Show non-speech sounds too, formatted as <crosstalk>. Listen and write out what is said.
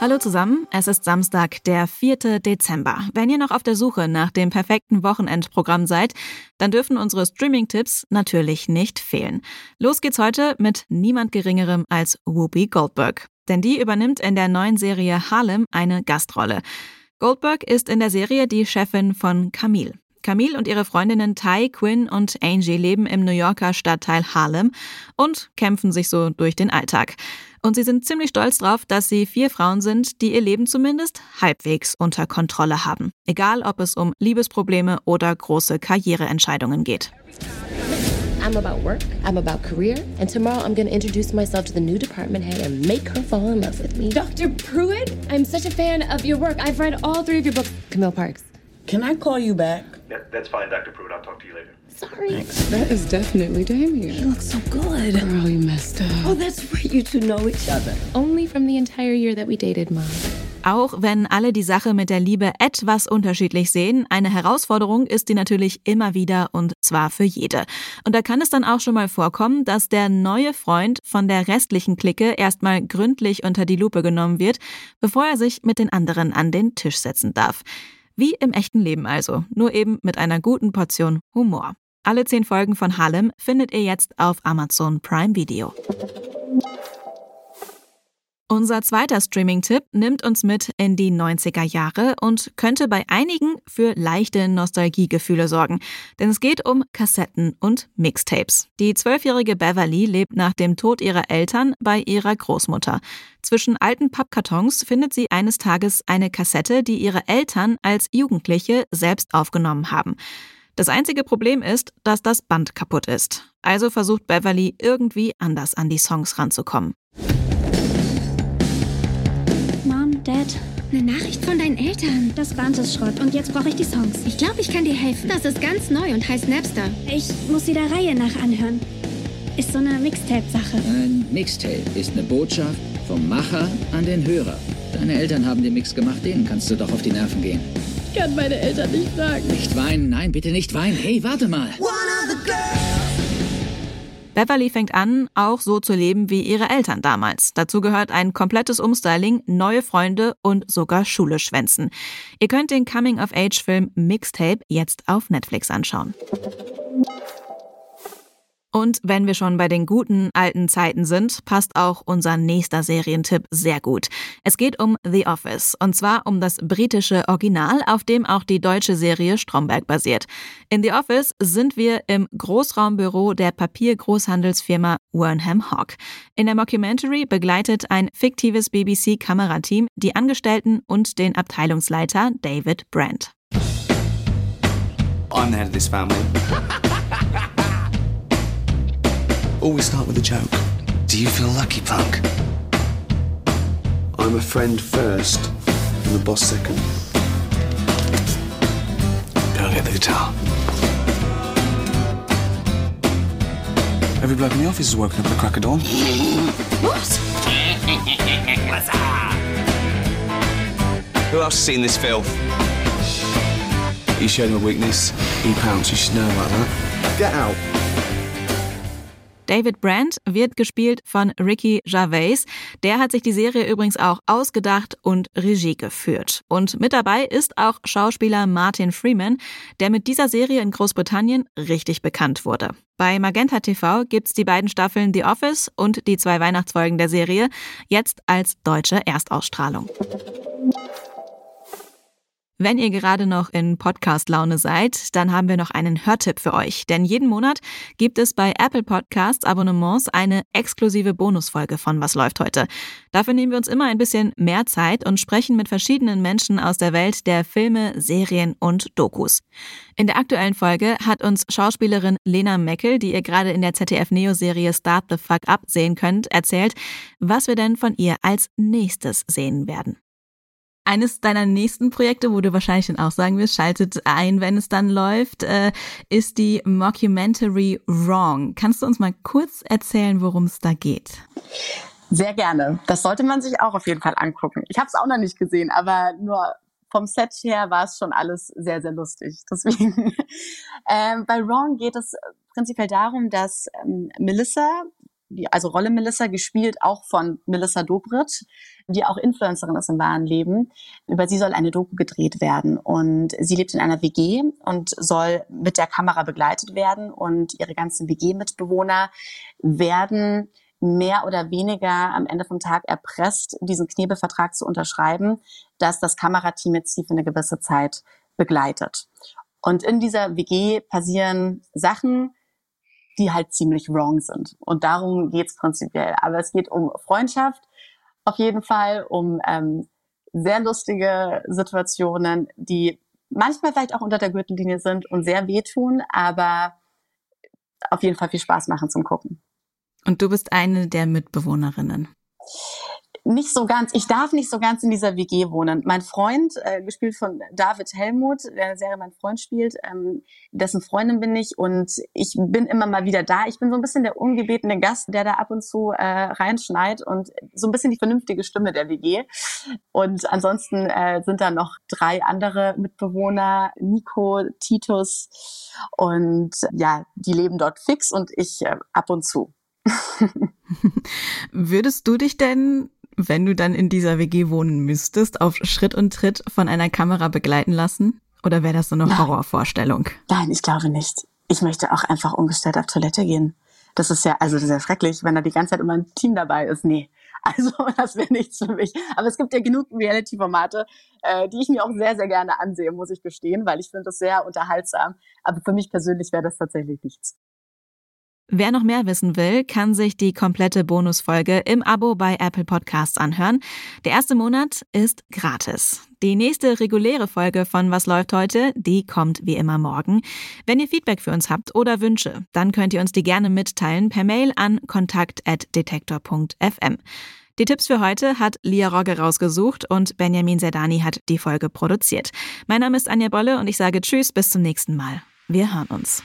Hallo zusammen, es ist Samstag, der 4. Dezember. Wenn ihr noch auf der Suche nach dem perfekten Wochenendprogramm seid, dann dürfen unsere Streaming-Tipps natürlich nicht fehlen. Los geht's heute mit niemand Geringerem als Whoopi Goldberg. Denn die übernimmt in der neuen Serie Harlem eine Gastrolle. Goldberg ist in der Serie die Chefin von Camille. Camille und ihre Freundinnen Ty, Quinn und Angie leben im New Yorker Stadtteil Harlem und kämpfen sich so durch den Alltag. Und sie sind ziemlich stolz drauf, dass sie vier Frauen sind, die ihr Leben zumindest halbwegs unter Kontrolle haben. Egal, ob es um Liebesprobleme oder große Karriereentscheidungen geht. I'm about work, I'm about career, and tomorrow I'm gonna introduce myself to the new department head and make her fall in love with me. Dr. Pruitt, I'm such a fan of your work. I've read all three of your books. Camille Parks. Can I call you back? That, that's fine, Dr. Pruitt. I'll talk to you later. Sorry. That is definitely Damien. You look so good. Girl, you messed up. Oh, that's right. You two know each other. Only from the entire year that we dated, Mom. Auch wenn alle die Sache mit der Liebe etwas unterschiedlich sehen, eine Herausforderung ist die natürlich immer wieder und zwar für jede. Und da kann es dann auch schon mal vorkommen, dass der neue Freund von der restlichen Clique erstmal gründlich unter die Lupe genommen wird, bevor er sich mit den anderen an den Tisch setzen darf. Wie im echten Leben also, nur eben mit einer guten Portion Humor. Alle zehn Folgen von Harlem findet ihr jetzt auf Amazon Prime Video. Unser zweiter Streaming-Tipp nimmt uns mit in die 90er Jahre und könnte bei einigen für leichte Nostalgiegefühle sorgen. Denn es geht um Kassetten und Mixtapes. Die zwölfjährige Beverly lebt nach dem Tod ihrer Eltern bei ihrer Großmutter. Zwischen alten Pappkartons findet sie eines Tages eine Kassette, die ihre Eltern als Jugendliche selbst aufgenommen haben. Das einzige Problem ist, dass das Band kaputt ist. Also versucht Beverly irgendwie anders an die Songs ranzukommen. Dad, eine Nachricht von deinen Eltern. Das Band ist Schrott und jetzt brauche ich die Songs. Ich glaube, ich kann dir helfen. Das ist ganz neu und heißt Napster. Ich muss sie der Reihe nach anhören. Ist so eine Mixtape-Sache. Ein Mixtape ist eine Botschaft vom Macher an den Hörer. Deine Eltern haben den Mix gemacht, denen kannst du doch auf die Nerven gehen. Ich kann meine Eltern nicht sagen. Nicht weinen, nein, bitte nicht weinen. Hey, warte mal. Beverly fängt an, auch so zu leben wie ihre Eltern damals. Dazu gehört ein komplettes Umstyling, neue Freunde und sogar Schule schwänzen. Ihr könnt den Coming-of-Age-Film Mixtape jetzt auf Netflix anschauen. Und wenn wir schon bei den guten alten Zeiten sind, passt auch unser nächster Serientipp sehr gut. Es geht um The Office und zwar um das britische Original, auf dem auch die deutsche Serie Stromberg basiert. In The Office sind wir im Großraumbüro der Papiergroßhandelsfirma Wernham Hawk. In der Mockumentary begleitet ein fiktives BBC-Kamerateam die Angestellten und den Abteilungsleiter David Brandt. I'm the head of this family. <laughs> Always start with a joke. Do you feel lucky, punk? I'm a friend first, and the boss second. Go and get the guitar. Every bloke in the office is woken up at the crack of dawn. Who else has seen this filth? You showed him a weakness. He pounced. You should know about that. Get out. David Brandt wird gespielt von Ricky Gervais. Der hat sich die Serie übrigens auch ausgedacht und Regie geführt. Und mit dabei ist auch Schauspieler Martin Freeman, der mit dieser Serie in Großbritannien richtig bekannt wurde. Bei Magenta TV gibt's die beiden Staffeln The Office und die zwei Weihnachtsfolgen der Serie jetzt als deutsche Erstausstrahlung. Wenn ihr gerade noch in Podcast-Laune seid, dann haben wir noch einen Hörtipp für euch. Denn jeden Monat gibt es bei Apple Podcasts Abonnements eine exklusive Bonusfolge von Was läuft heute. Dafür nehmen wir uns immer ein bisschen mehr Zeit und sprechen mit verschiedenen Menschen aus der Welt der Filme, Serien und Dokus. In der aktuellen Folge hat uns Schauspielerin Lena Meckel, die ihr gerade in der ZDF-Neo-Serie Start the Fuck Up sehen könnt, erzählt, was wir denn von ihr als nächstes sehen werden. Eines deiner nächsten Projekte, wo du wahrscheinlich dann auch sagen wirst, schaltet ein, wenn es dann läuft, äh, ist die Mockumentary Wrong. Kannst du uns mal kurz erzählen, worum es da geht? Sehr gerne. Das sollte man sich auch auf jeden Fall angucken. Ich habe es auch noch nicht gesehen, aber nur vom Set her war es schon alles sehr, sehr lustig. <laughs> Deswegen. ähm, bei Wrong geht es prinzipiell darum, dass ähm, Melissa, die, also Rolle Melissa, gespielt auch von Melissa Dobrit, die auch Influencerin ist im wahren Leben. Über sie soll eine Doku gedreht werden. Und sie lebt in einer WG und soll mit der Kamera begleitet werden. Und ihre ganzen WG-Mitbewohner werden mehr oder weniger am Ende vom Tag erpresst, diesen Knebelvertrag zu unterschreiben, dass das Kamerateam jetzt sie für eine gewisse Zeit begleitet. Und in dieser WG passieren Sachen, die halt ziemlich wrong sind. Und darum geht's prinzipiell. Aber es geht um Freundschaft, auf jeden Fall, um ähm, sehr lustige Situationen, die manchmal vielleicht auch unter der Gürtellinie sind und sehr wehtun, aber auf jeden Fall viel Spaß machen zum Gucken. Und du bist eine der Mitbewohnerinnen nicht so ganz, ich darf nicht so ganz in dieser WG wohnen. Mein Freund, äh, gespielt von David Helmut, der eine Serie mein Freund spielt, ähm, dessen Freundin bin ich und ich bin immer mal wieder da. Ich bin so ein bisschen der ungebetene Gast, der da ab und zu äh, reinschneit und so ein bisschen die vernünftige Stimme der WG. Und ansonsten äh, sind da noch drei andere Mitbewohner, Nico, Titus und ja, die leben dort fix und ich äh, ab und zu. <laughs> Würdest du dich denn wenn du dann in dieser WG wohnen müsstest, auf Schritt und Tritt von einer Kamera begleiten lassen? Oder wäre das so eine Nein. Horrorvorstellung? Nein, ich glaube nicht. Ich möchte auch einfach ungestellt auf Toilette gehen. Das ist ja, also das ist ja schrecklich, wenn da die ganze Zeit immer ein Team dabei ist. Nee. <laughs> Also das wäre nichts für mich. Aber es gibt ja genug Reality-Formate, äh, die ich mir auch sehr, sehr gerne ansehe, muss ich gestehen, weil ich finde das sehr unterhaltsam. Aber für mich persönlich wäre das tatsächlich nichts. Wer noch mehr wissen will, kann sich die komplette Bonusfolge im Abo bei Apple Podcasts anhören. Der erste Monat ist gratis. Die nächste reguläre Folge von Was läuft heute, die kommt wie immer morgen. Wenn ihr Feedback für uns habt oder Wünsche, dann könnt ihr uns die gerne mitteilen per Mail an kontakt@detektor.fm. Die Tipps für heute hat Lia Rogge rausgesucht und Benjamin Zerdani hat die Folge produziert. Mein Name ist Anja Bolle und ich sage Tschüss, bis zum nächsten Mal. Wir hören uns.